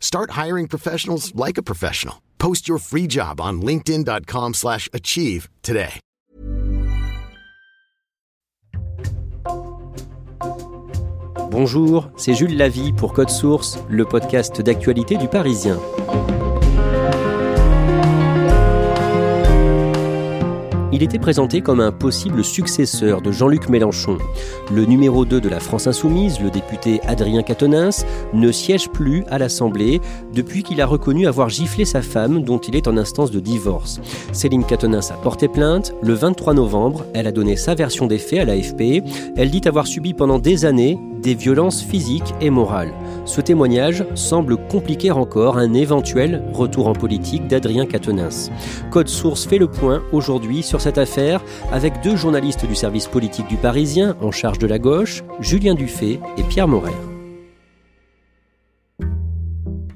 Start hiring professionals like a professional. Post your free job on linkedin.com/achieve slash achieve today. Bonjour, c'est Jules Lavie pour Code Source, le podcast d'actualité du Parisien. Il était présenté comme un possible successeur de Jean-Luc Mélenchon. Le numéro 2 de la France Insoumise, le député Adrien Quatennens, ne siège plus à l'Assemblée depuis qu'il a reconnu avoir giflé sa femme dont il est en instance de divorce. Céline Quatennens a porté plainte. Le 23 novembre, elle a donné sa version des faits à l'AFP. Elle dit avoir subi pendant des années des violences physiques et morales. Ce témoignage semble compliquer encore un éventuel retour en politique d'Adrien Quatennens. Code Source fait le point aujourd'hui sur cette affaire avec deux journalistes du service politique du Parisien en charge de la gauche, Julien Dufay et Pierre Morer.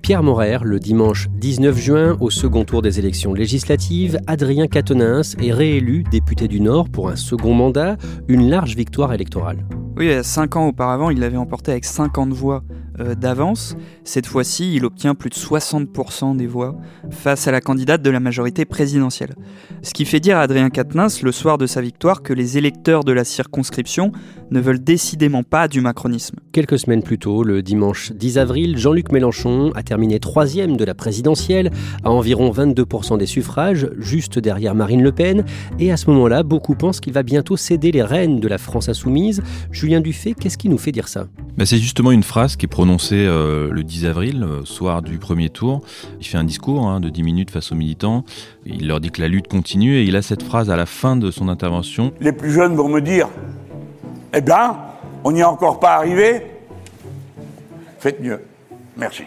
Pierre Morer, le dimanche 19 juin, au second tour des élections législatives, Adrien Quatennens est réélu député du Nord pour un second mandat, une large victoire électorale. Oui, cinq ans auparavant, il l'avait emporté avec 50 voix euh, d'avance. Cette fois-ci, il obtient plus de 60% des voix face à la candidate de la majorité présidentielle. Ce qui fait dire à Adrien Quatennens, le soir de sa victoire, que les électeurs de la circonscription ne veulent décidément pas du macronisme. Quelques semaines plus tôt, le dimanche 10 avril, Jean-Luc Mélenchon a terminé troisième de la présidentielle, à environ 22% des suffrages, juste derrière Marine Le Pen. Et à ce moment-là, beaucoup pensent qu'il va bientôt céder les rênes de la France insoumise. Julien Dufay, qu'est-ce qui nous fait dire ça? Ben, C'est justement une phrase qui est prononcée euh, le 10 avril, euh, soir du premier tour. Il fait un discours hein, de 10 minutes face aux militants. Il leur dit que la lutte continue et il a cette phrase à la fin de son intervention. Les plus jeunes vont me dire Eh bien, on n'y est encore pas arrivé. Faites mieux. Merci.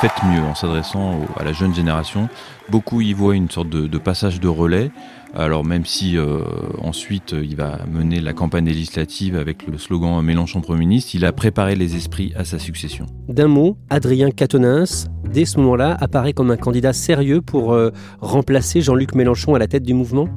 Faites mieux en s'adressant à la jeune génération. Beaucoup y voient une sorte de, de passage de relais. Alors même si euh, ensuite il va mener la campagne législative avec le slogan Mélenchon Premier ministre, il a préparé les esprits à sa succession. D'un mot, Adrien Quatennens, dès ce moment-là, apparaît comme un candidat sérieux pour euh, remplacer Jean-Luc Mélenchon à la tête du mouvement?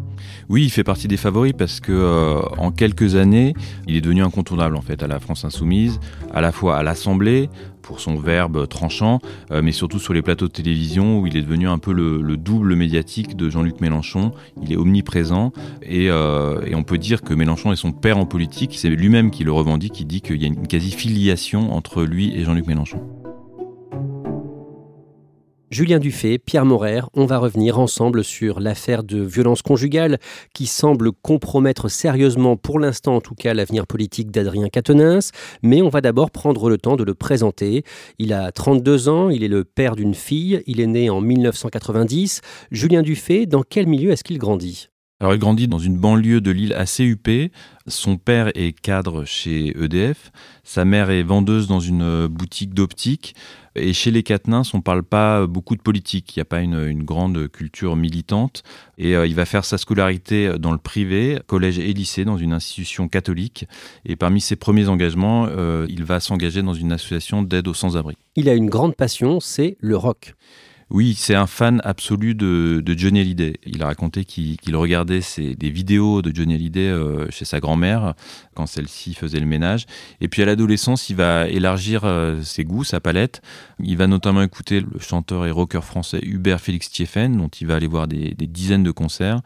Oui, il fait partie des favoris parce que euh, en quelques années, il est devenu incontournable en fait à la France insoumise, à la fois à l'Assemblée pour son verbe tranchant, euh, mais surtout sur les plateaux de télévision où il est devenu un peu le, le double médiatique de Jean-Luc Mélenchon. Il est omniprésent et, et on peut dire que Mélenchon est son père en politique. C'est lui-même qui le revendique, qui dit qu'il y a une quasi-filiation entre lui et Jean-Luc Mélenchon. Julien Dufay, Pierre Morer, on va revenir ensemble sur l'affaire de violence conjugale qui semble compromettre sérieusement, pour l'instant en tout cas, l'avenir politique d'Adrien Quatennens. Mais on va d'abord prendre le temps de le présenter. Il a 32 ans, il est le père d'une fille, il est né en 1990. Julien Dufay, dans quel milieu est-ce qu'il grandit? Alors il grandit dans une banlieue de Lille assez huppée. Son père est cadre chez EDF. Sa mère est vendeuse dans une boutique d'optique. Et chez les Quatennens, on parle pas beaucoup de politique. Il n'y a pas une, grande culture militante. Et euh, il va faire sa scolarité dans le privé, collège et lycée, dans une institution catholique. Et parmi ses premiers engagements, euh, il va s'engager dans une association d'aide aux sans-abri. Il a une grande passion, c'est le rock. Oui, c'est un fan absolu de, de Johnny Hallyday. Il a raconté qu'il regardait des vidéos de Johnny Hallyday euh, chez sa grand-mère quand celle-ci faisait le ménage. Et puis à l'adolescence, il va élargir euh, ses goûts, sa palette. Il va notamment écouter le chanteur et rocker français Hubert Félix Thieffen, dont il va aller voir des, des dizaines de concerts.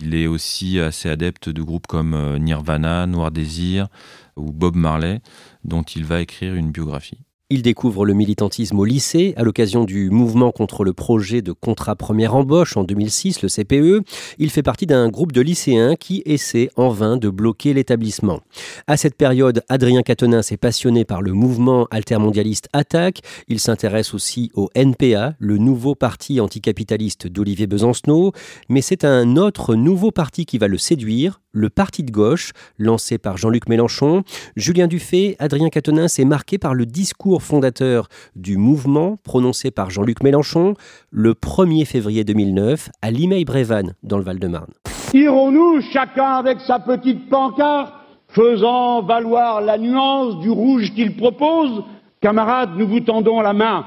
Il est aussi assez adepte de groupes comme euh, Nirvana, Noir Désir ou Bob Marley, dont il va écrire une biographie. Il découvre le militantisme au lycée à l'occasion du mouvement contre le projet de contrat première embauche en 2006, le CPE. Il fait partie d'un groupe de lycéens qui essaie en vain de bloquer l'établissement. À cette période, Adrien Quatennens est passionné par le mouvement altermondialiste Attaque. Il s'intéresse aussi au NPA, le nouveau parti anticapitaliste d'Olivier Besancenot. Mais c'est un autre nouveau parti qui va le séduire, le Parti de gauche, lancé par Jean-Luc Mélenchon. Julien Dufay, Adrien Quatennens est marqué par le discours fondateur du mouvement prononcé par Jean-Luc Mélenchon le 1er février 2009 à Limeil-Brévannes, dans le Val-de-Marne. Irons-nous chacun avec sa petite pancarte, faisant valoir la nuance du rouge qu'il propose? Camarades, nous vous tendons la main,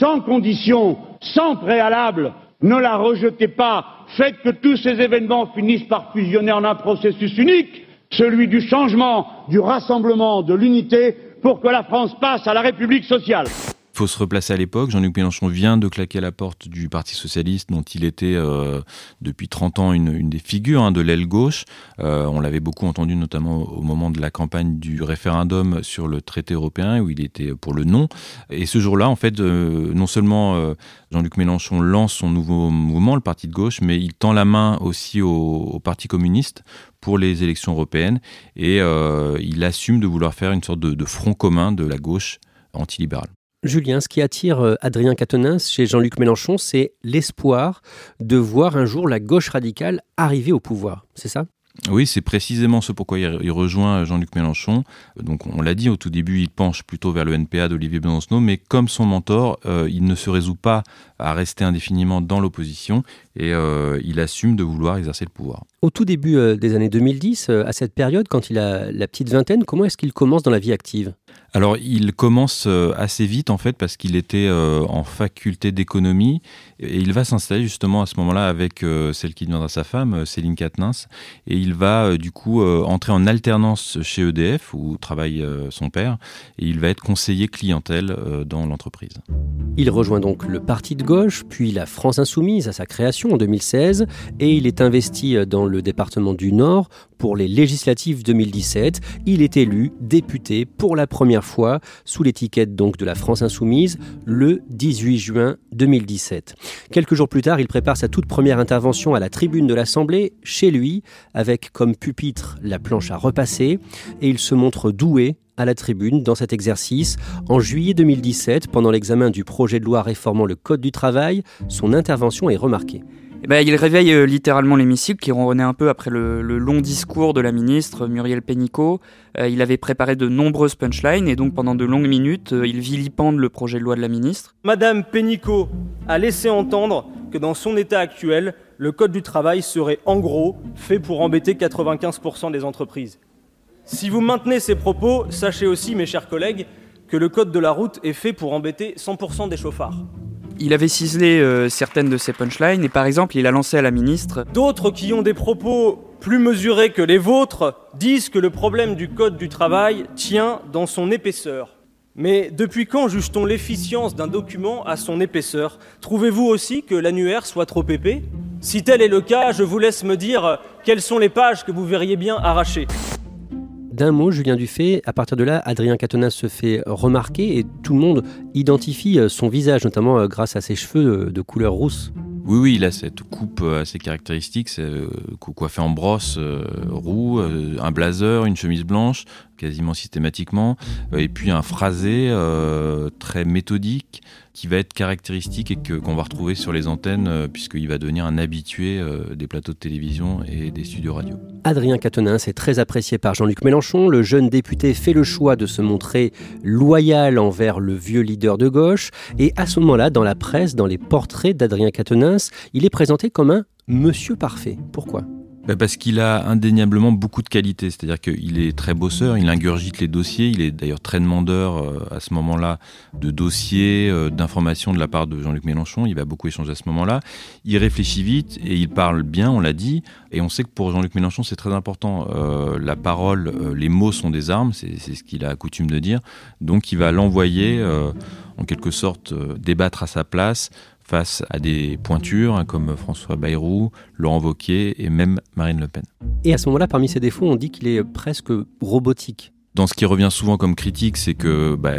sans condition, sans préalable, ne la rejetez pas, faites que tous ces événements finissent par fusionner en un processus unique, celui du changement, du rassemblement, de l'unité, pour que la France passe à la République sociale faut se replacer à l'époque. Jean-Luc Mélenchon vient de claquer la porte du Parti socialiste, dont il était euh, depuis 30 ans une, des figures hein, de l'aile gauche. Euh, on l'avait beaucoup entendu, notamment au moment de la campagne du référendum sur le traité européen, où il était pour le non. Et ce jour-là, en fait, euh, non seulement Jean-Luc Mélenchon lance son nouveau mouvement, le Parti de gauche, mais il tend la main aussi au, Parti communiste pour les élections européennes et il assume de vouloir faire une sorte de, de front commun de la gauche antilibérale. Julien, ce qui attire euh, Adrien Quatennens chez Jean-Luc Mélenchon, c'est l'espoir de voir un jour la gauche radicale arriver au pouvoir. C'est ça? Oui, c'est précisément ce pourquoi il rejoint Jean-Luc Mélenchon. Donc, on l'a dit au tout début, il penche plutôt vers le NPA d'Olivier Besancenot, mais comme son mentor, euh, il ne se résout pas à rester indéfiniment dans l'opposition et euh, il assume de vouloir exercer le pouvoir. Au tout début des années 2010, à cette période, quand il a la petite vingtaine, comment est-ce qu'il commence dans la vie active? Alors, il commence euh, assez vite en fait parce qu'il était euh, en faculté d'économie. Et il va s'installer justement à ce moment-là avec euh, celle qui deviendra sa femme, Céline Katnins, et il va du coup entrer en alternance chez EDF où travaille son père. Et il va être conseiller clientèle dans l'entreprise. Il rejoint donc le Parti de gauche, puis la France Insoumise à sa création en 2016 et il est investi dans le département du Nord pour les législatives 2017. Il est élu député pour la première fois sous l'étiquette donc de la France Insoumise le 18 juin 2017. Quelques jours plus tard, il prépare sa toute première intervention à la tribune de l'Assemblée, chez lui, avec comme pupitre la planche à repasser, et il se montre doué à la tribune dans cet exercice. En juillet 2017, pendant l'examen du projet de loi réformant le Code du travail, son intervention est remarquée. Eh ben, il réveille euh, littéralement l'hémicycle qui ronronnait un peu après le, long discours de la ministre Muriel Pénicaud. Euh, il avait préparé de nombreuses punchlines et donc pendant de longues minutes, euh, il vilipende le projet de loi de la ministre. Madame Pénicaud a laissé entendre que dans son état actuel, le Code du travail serait en gros fait pour embêter 95% des entreprises. Si vous maintenez ces propos, sachez aussi, mes chers collègues, que le Code de la route est fait pour embêter 100% des chauffards. Il avait ciselé euh, certaines de ses punchlines et par exemple il a lancé à la ministre D'autres qui ont des propos plus mesurés que les vôtres disent que le problème du Code du travail tient dans son épaisseur. Mais depuis quand juge-t-on l'efficience d'un document à son épaisseur? Trouvez-vous aussi que l'annuaire soit trop épais? Si tel est le cas, je vous laisse me dire quelles sont les pages que vous verriez bien arrachées. D'un mot, Julien Dufay, à partir de là, Adrien Quatennens se fait remarquer et tout le monde identifie euh, son visage, notamment euh, grâce à ses cheveux de couleur rousse. Oui, oui, il a cette coupe euh, assez caractéristique, c'est coiffé en brosse roux, un blazer, une chemise blanche, quasiment systématiquement, et puis un phrasé très méthodique qui va être caractéristique et qu'on va retrouver sur les antennes euh, puisqu'il va devenir un habitué euh, des plateaux de télévision et des studios radio. Adrien Quatennens est très apprécié par Jean-Luc Mélenchon. Le jeune député fait le choix de se montrer loyal envers le vieux leader de gauche et à ce moment-là, dans la presse, dans les portraits d'Adrien Quatennens, il est présenté comme un monsieur parfait. Pourquoi? Parce qu'il a indéniablement beaucoup de qualités, c'est-à-dire qu'il est très bosseur, il ingurgite les dossiers, il est d'ailleurs très demandeur euh, à ce moment-là de dossiers, euh, d'informations de la part de Jean-Luc Mélenchon, il va beaucoup échanger à ce moment-là, il réfléchit vite et il parle bien, on l'a dit, et on sait que pour Jean-Luc Mélenchon c'est très important, euh, la parole, les mots sont des armes, c'est ce qu'il a coutume de dire, donc il va l'envoyer en quelque sorte débattre à sa place, face à des pointures hein, comme François Bayrou, Laurent Wauquiez et même Marine Le Pen. Et à ce moment-là, parmi ses défauts, on dit qu'il est presque robotique. Dans ce qui revient souvent comme critique, c'est que bah,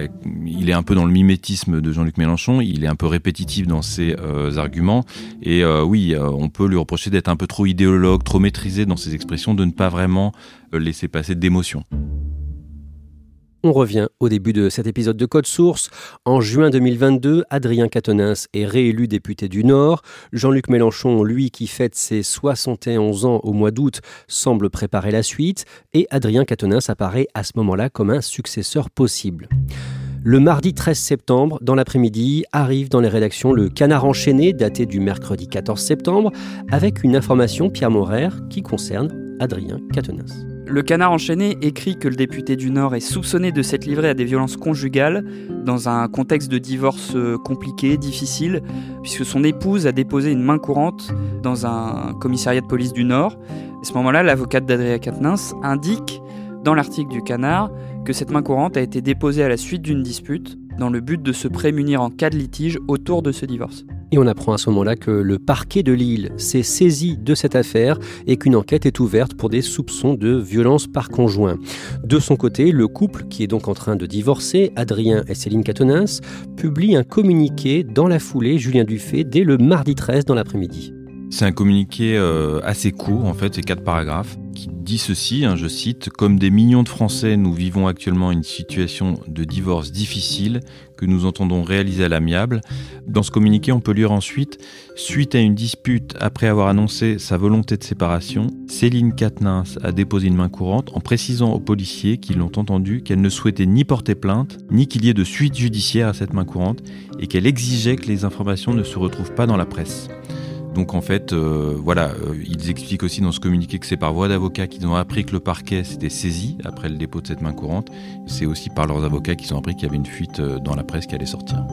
il est un peu dans le mimétisme de Jean-Luc Mélenchon, il est un peu répétitif dans ses euh, arguments, et euh, oui, euh, on peut lui reprocher d'être un peu trop idéologue, trop maîtrisé dans ses expressions, de ne pas vraiment laisser passer d'émotions. On revient au début de cet épisode de Code Source. En juin 2022, Adrien Quatennens est réélu député du Nord. Jean-Luc Mélenchon, lui qui fête ses 71 ans au mois d'août, semble préparer la suite. Et Adrien Quatennens apparaît à ce moment-là comme un successeur possible. Le mardi 13 septembre, dans l'après-midi, arrive dans les rédactions le Canard enchaîné, daté du mercredi 14 septembre, avec une information Pierre Morer qui concerne Adrien Quatennens. Le canard enchaîné écrit que le député du Nord est soupçonné de s'être livré à des violences conjugales dans un contexte de divorce euh, compliqué, difficile, puisque son épouse a déposé une main courante dans un commissariat de police du Nord. À ce moment-là, l'avocate d'Adrien Quatennens indique dans l'article du canard que cette main courante a été déposée à la suite d'une dispute dans le but de se prémunir en cas de litige autour de ce divorce. Et on apprend à ce moment-là que le parquet de Lille s'est saisi de cette affaire et qu'une enquête est ouverte pour des soupçons de violence par conjoint. De son côté, le couple, qui est donc en train de divorcer, Adrien et Céline Catonins, publie un communiqué dans la foulée, Julien Dufay, dès le mardi 13 dans l'après-midi. C'est un communiqué euh, assez court, en fait, c'est quatre paragraphes, qui dit ceci, hein, je cite, Comme des millions de Français, nous vivons actuellement une situation de divorce difficile que nous entendons réaliser à l'amiable. Dans ce communiqué, on peut lire ensuite, suite à une dispute après avoir annoncé sa volonté de séparation, Céline Katnins a déposé une main courante en précisant aux policiers qui l'ont entendu qu'elle ne souhaitait ni porter plainte, ni qu'il y ait de suite judiciaire à cette main courante, et qu'elle exigeait que les informations ne se retrouvent pas dans la presse. Donc en fait, euh, voilà, euh, ils expliquent aussi dans ce communiqué que c'est par voie d'avocat qu'ils ont appris que le parquet s'était saisi après le dépôt de cette main courante. C'est aussi par leurs avocats qu'ils ont appris qu'il y avait une fuite euh, dans la presse qui allait sortir.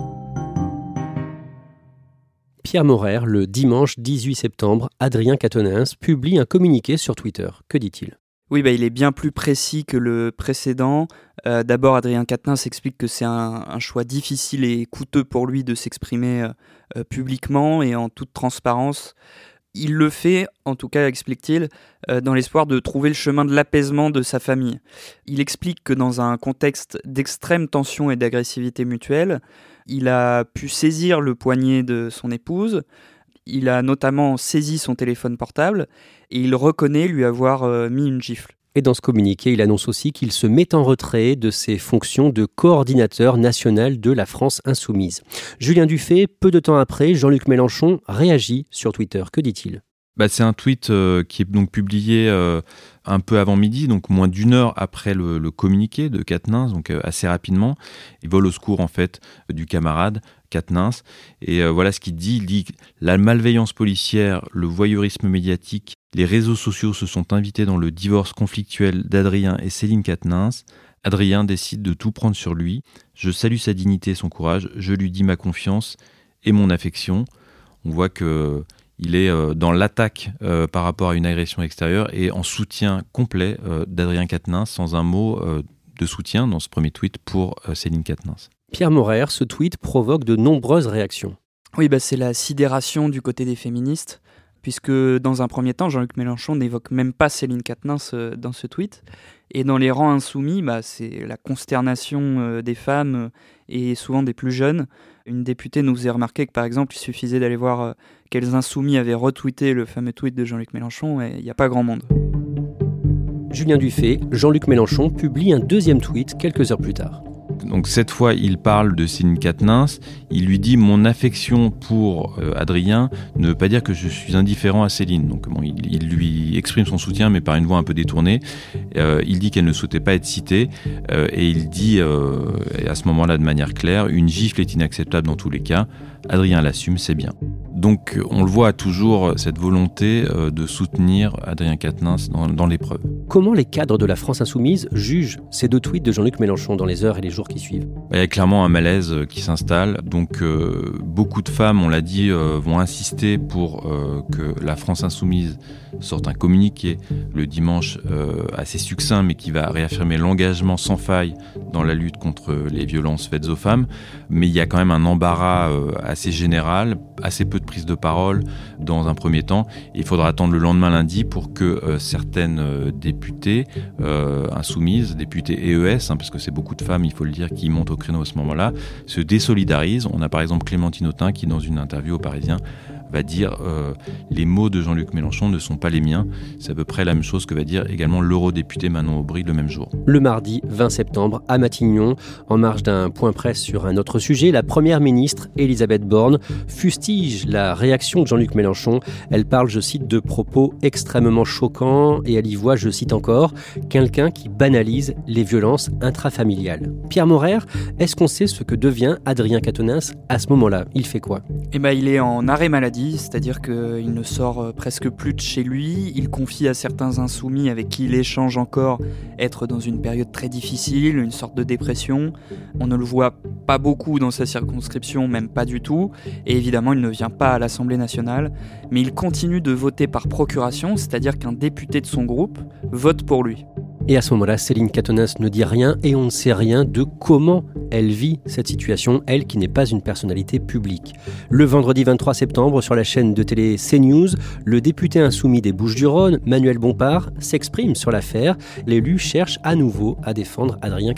Pierre Morer, le dimanche 18 septembre, Adrien Catonins publie un communiqué sur Twitter. Que dit-il? Oui, bah, il est bien plus précis que le précédent. Euh, d'abord, Adrien Quatennens s'explique que c'est un, choix difficile et coûteux pour lui de s'exprimer euh, euh, publiquement et en toute transparence. Il le fait, en tout cas, explique-t-il, dans l'espoir de trouver le chemin de l'apaisement de sa famille. Il explique que dans un contexte d'extrême tension et d'agressivité mutuelle, il a pu saisir le poignet de son épouse, il a notamment saisi son téléphone portable et il reconnaît lui avoir euh, mis une gifle. Et dans ce communiqué, il annonce aussi qu'il se met en retrait de ses fonctions de coordinateur national de la France insoumise. Julien Dufay, peu de temps après, Jean-Luc Mélenchon réagit sur Twitter. Que dit-il? Bah, c'est un tweet euh, qui est donc publié euh, un peu avant midi, donc moins d'une heure après le, communiqué de Katnins, donc assez rapidement. Il vole au secours en fait du camarade Katnins. Et voilà ce qu'il dit. Il dit la malveillance policière, le voyeurisme médiatique les réseaux sociaux se sont invités dans le divorce conflictuel d'Adrien et Céline Quatennens. Adrien décide de tout prendre sur lui. Je salue sa dignité et son courage. Je lui dis ma confiance et mon affection. On voit que il est euh, dans l'attaque euh, par rapport à une agression extérieure et en soutien complet euh, d'Adrien Quatennens, sans un mot de soutien dans ce premier tweet pour Céline Quatennens. Pierre Morer, ce tweet provoque de nombreuses réactions. Oui, bah c'est la sidération du côté des féministes puisque dans un premier temps, Jean-Luc Mélenchon n'évoque même pas Céline Quatennens euh, dans ce tweet. Et dans les rangs insoumis, bah, c'est la consternation euh, des femmes euh, et souvent des plus jeunes. Une députée nous faisait remarquer que par exemple, il suffisait d'aller voir quels insoumis avaient retweeté le fameux tweet de Jean-Luc Mélenchon et il n'y a pas grand monde. Julien Dufay, Jean-Luc Mélenchon publie un deuxième tweet quelques heures plus tard. Donc cette fois, il parle de Céline Katnins. Il lui dit mon affection pour euh, Adrien ne veut pas dire que je suis indifférent à Céline. Donc il, lui exprime son soutien, mais par une voix un peu détournée. Euh, il dit qu'elle ne souhaitait pas être citée euh, et il dit à ce moment-là de manière claire une gifle est inacceptable dans tous les cas. Adrien l'assume, c'est bien. Donc on le voit toujours, cette volonté euh, de soutenir Adrien Quatennens dans, l'épreuve. Comment les cadres de la France insoumise jugent ces deux tweets de Jean-Luc Mélenchon dans les heures et les jours qui suivent? Il y a clairement un malaise euh, qui s'installe. Donc euh, beaucoup de femmes, on l'a dit, vont insister pour que la France insoumise sorte un communiqué le dimanche assez succinct, mais qui va réaffirmer l'engagement sans faille dans la lutte contre les violences faites aux femmes. Mais il y a quand même un embarras assez général, assez peu de de parole dans un premier temps. il faudra attendre le lendemain lundi pour que euh, certaines euh, députées euh, insoumises, députées EES, hein, parce que c'est beaucoup de femmes, il faut le dire, qui montent au créneau à ce moment-là, se désolidarisent. On a par exemple Clémentine Autain qui, dans une interview au Parisien, va dire les mots de Jean-Luc Mélenchon ne sont pas les miens. C'est à peu près la même chose que va dire également l'eurodéputé Manon Aubry le même jour. Le mardi 20 septembre à Matignon, en marge d'un point presse sur un autre sujet, la première ministre Elisabeth Borne fustige la réaction de Jean-Luc Mélenchon. Elle parle, je cite, de propos extrêmement choquants et elle y voit, je cite encore, quelqu'un qui banalise les violences intrafamiliales. Pierre Morer, est-ce qu'on sait ce que devient Adrien Quatennens à ce moment-là? Il fait quoi? Eh ben, il est en arrêt maladie c'est-à-dire qu'il ne sort euh, presque plus de chez lui, il confie à certains insoumis avec qui il échange encore être dans une période très difficile, une sorte de dépression. On ne le voit pas beaucoup dans sa circonscription, même pas du tout, et évidemment il ne vient pas à l'Assemblée nationale, mais il continue de voter par procuration, c'est-à-dire qu'un député de son groupe vote pour lui. Et à ce moment-là, Céline Catonas ne dit rien et on ne sait rien de comment elle vit cette situation, elle qui n'est pas une personnalité publique. Le vendredi 23 septembre, sur la chaîne de télé CNews, le député insoumis des Bouches-du-Rhône, Manuel Bompard, s'exprime sur l'affaire. L'élu cherche à nouveau à défendre Adrien.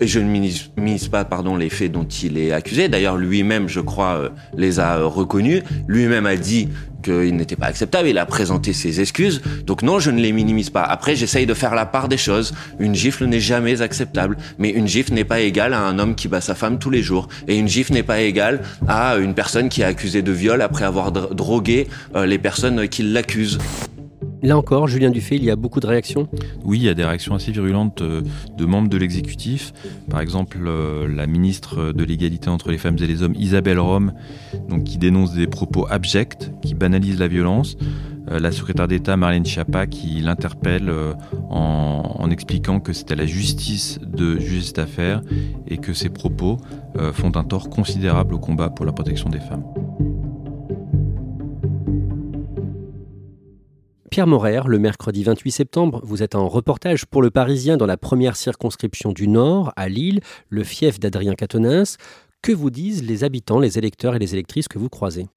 Et je ne minimise pas pardon, les faits dont il est accusé. D'ailleurs, lui-même, je crois, euh, les a euh, reconnus. Lui-même a dit qu'il n'était pas acceptable. Il a présenté ses excuses. Donc non, je ne les minimise pas. Après, j'essaye de faire la part des choses. Une gifle n'est jamais acceptable. Mais une gifle n'est pas égale à un homme qui bat sa femme tous les jours. Et une gifle n'est pas égale à une personne qui est accusée de viol après avoir drogué euh, les personnes qui l'accusent. Là encore, Julien Dufay, il y a beaucoup de réactions? Oui, il y a des réactions assez virulentes euh, de membres de l'exécutif. Par exemple, euh, la ministre de l'égalité entre les femmes et les hommes, Isabelle Rome, qui dénonce des propos abjects, qui banalisent la violence. Euh, la secrétaire d'État, Marlène Schiappa, qui l'interpelle en, en, expliquant que c'est à la justice de juger cette affaire et que ses propos font un tort considérable au combat pour la protection des femmes. Pierre Morer, le mercredi 28 septembre, vous êtes en reportage pour Le Parisien dans la première circonscription du Nord, à Lille, le fief d'Adrien Quatennens. Que vous disent les habitants, les électeurs et les électrices que vous croisez?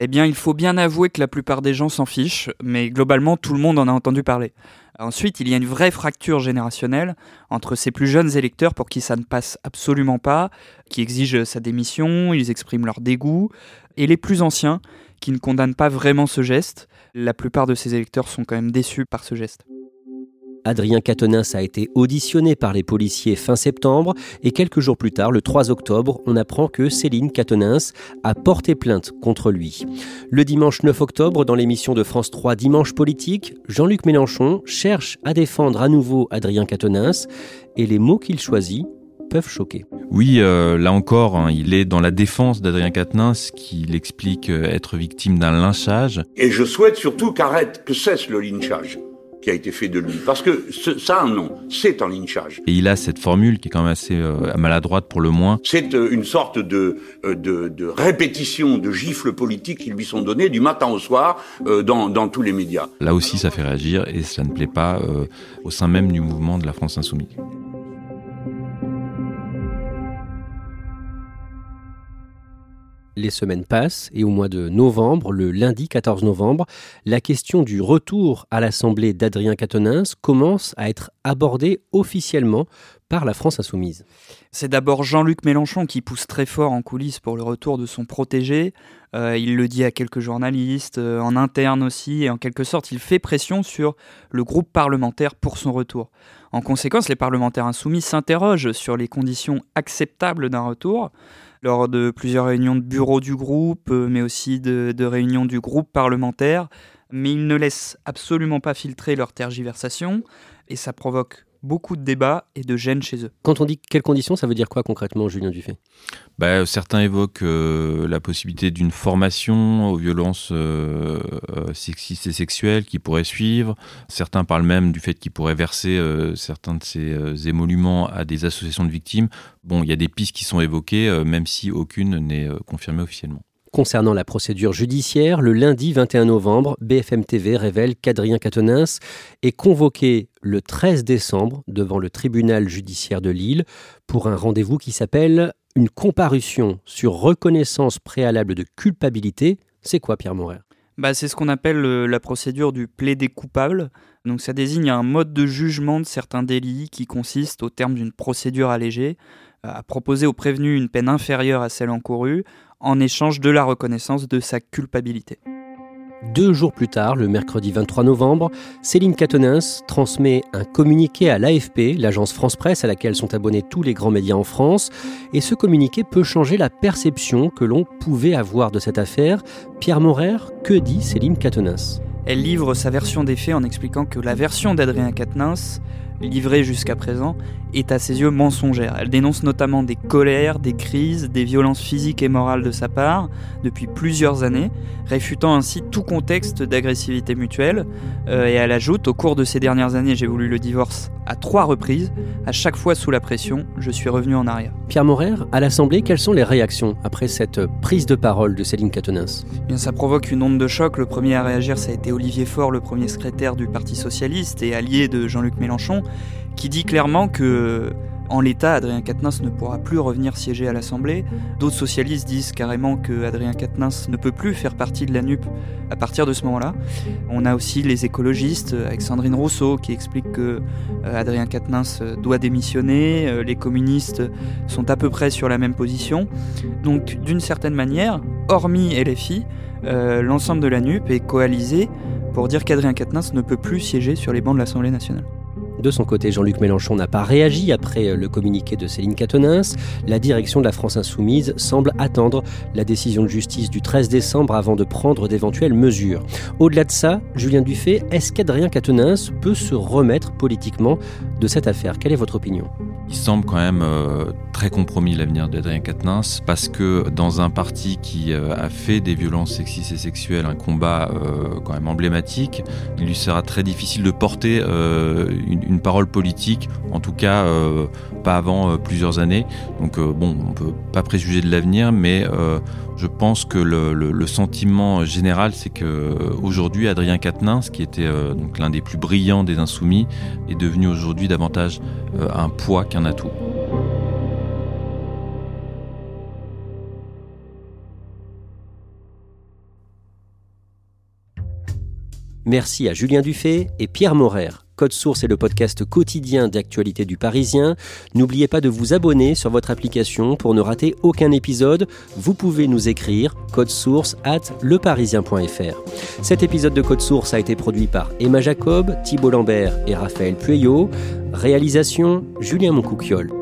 Eh bien, il faut bien avouer que la plupart des gens s'en fichent, mais globalement, tout le monde en a entendu parler. Ensuite, il y a une vraie fracture générationnelle entre ces plus jeunes électeurs pour qui ça ne passe absolument pas, qui exigent sa démission, ils expriment leur dégoût, et les plus anciens qui ne condamnent pas vraiment ce geste. La plupart de ces électeurs sont quand même déçus par ce geste. Adrien Quatennens a été auditionné par les policiers fin septembre et quelques jours plus tard, le 3 octobre, on apprend que Céline Quatennens a porté plainte contre lui. Le dimanche 9 octobre, dans l'émission de France 3 Dimanche politique, Jean-Luc Mélenchon cherche à défendre à nouveau Adrien Quatennens et les mots qu'il choisit peuvent choquer. Oui, euh, là encore, hein, il est dans la défense d'Adrien Quatennens, qui explique euh, être victime d'un lynchage. Et je souhaite surtout qu'arrête, que cesse le lynchage qui a été fait de lui. Parce que ça, non, c'est un lynchage. Et il a cette formule qui est quand même assez euh, maladroite pour le moins. C'est une sorte de, de, de, répétition de gifles politiques qui lui sont données du matin au soir dans, dans, tous les médias. Là aussi, ça fait réagir et ça ne plaît pas au sein même du mouvement de la France insoumise. Les semaines passent et au mois de novembre, le lundi 14 novembre, la question du retour à l'Assemblée d'Adrien Quatennens commence à être abordée officiellement par la France insoumise. C'est d'abord Jean-Luc Mélenchon qui pousse très fort en coulisses pour le retour de son protégé. Euh, il le dit à quelques journalistes, euh, en interne aussi, et en quelque sorte, il fait pression sur le groupe parlementaire pour son retour. En conséquence, les parlementaires insoumis s'interrogent sur les conditions acceptables d'un retour lors de plusieurs réunions de bureau du groupe, euh, mais aussi de, réunions du groupe parlementaire. Mais ils ne laissent absolument pas filtrer leurs tergiversations et ça provoque beaucoup de débats et de gêne chez eux. Quand on dit quelles conditions, ça veut dire quoi concrètement, Julien Dufay? Bah, Certains évoquent euh, la possibilité d'une formation aux violences euh, euh, sexistes et sexuelles qui pourrait suivre. Certains parlent même du fait qu'ils pourraient verser certains de ces émoluments à des associations de victimes. Bon, il y a des pistes qui sont évoquées, même si aucune n'est confirmée officiellement. Concernant la procédure judiciaire, le lundi 21 novembre, BFM TV révèle qu'Adrien Quatennens est convoqué le 13 décembre devant le tribunal judiciaire de Lille pour un rendez-vous qui s'appelle une comparution sur reconnaissance préalable de culpabilité. C'est quoi Pierre Morer bah, C'est ce qu'on appelle euh, la procédure du plaidé coupable. Donc ça désigne un mode de jugement de certains délits qui consiste, au terme d'une procédure allégée, à proposer au prévenu une peine inférieure à celle encourue en échange de la reconnaissance de sa culpabilité. Deux jours plus tard, le mercredi 23 novembre, Céline Catonins transmet un communiqué à l'AFP, l'agence France Presse à laquelle sont abonnés tous les grands médias en France, et ce communiqué peut changer la perception que l'on pouvait avoir de cette affaire. Pierre Morer, que dit Céline Catonins Elle livre sa version des faits en expliquant que la version d'Adrien Quatennens livrée jusqu'à présent, est à ses yeux mensongère. Elle dénonce notamment des colères, des crises, des violences physiques et morales de sa part depuis plusieurs années, réfutant ainsi tout contexte d'agressivité mutuelle. Euh, et elle ajoute, au cours de ces dernières années, j'ai voulu le divorce à trois reprises, à chaque fois sous la pression, je suis revenu en arrière. Pierre Morer, à l'Assemblée, quelles sont les réactions après cette prise de parole de Céline Catonins eh Bien, Ça provoque une onde de choc. Le premier à réagir, ça a été Olivier Faure, le premier secrétaire du Parti Socialiste et allié de Jean-Luc Mélenchon qui dit clairement que en l'état, Adrien Quatennens ne pourra plus revenir siéger à l'Assemblée. D'autres socialistes disent carrément que Adrien Quatennens ne peut plus faire partie de la NUP à partir de ce moment-là. On a aussi les écologistes, avec Sandrine Rousseau, qui explique que euh, Adrien Quatennens doit démissionner. Euh, les communistes sont à peu près sur la même position. Donc, d'une certaine manière, hormis LFI, euh, l'ensemble de la NUP est coalisé pour dire qu'Adrien Quatennens ne peut plus siéger sur les bancs de l'Assemblée nationale. De son côté, Jean-Luc Mélenchon n'a pas réagi après euh, le communiqué de Céline Catonins. La direction de la France Insoumise semble attendre la décision de justice du 13 décembre avant de prendre d'éventuelles mesures. Au-delà de ça, Julien Dufay, est-ce qu'Adrien Quatennens peut se remettre politiquement de cette affaire? Quelle est votre opinion? Il semble quand même euh, très compromis l'avenir d'Adrien Quatennens parce que dans un parti qui euh, a fait des violences sexistes et sexuelles un combat quand même emblématique, il lui sera très difficile de porter une parole politique, en tout cas euh, pas avant euh, plusieurs années. Donc euh, bon, on peut pas préjuger de l'avenir, mais je pense que le, sentiment général, c'est que aujourd'hui, Adrien Quatennens, qui était l'un des plus brillants des insoumis, est devenu aujourd'hui davantage un poids qu'un atout. Merci à Julien Dufay et Pierre Morer. Code Source est le podcast quotidien d'actualité du Parisien. N'oubliez pas de vous abonner sur votre application pour ne rater aucun épisode. Vous pouvez nous écrire code source at leparisien.fr. Cet épisode de Code Source a été produit par Emma Jacob, Thibault Lambert et Raphaël Pueyo. Réalisation Julien Moncouquiole.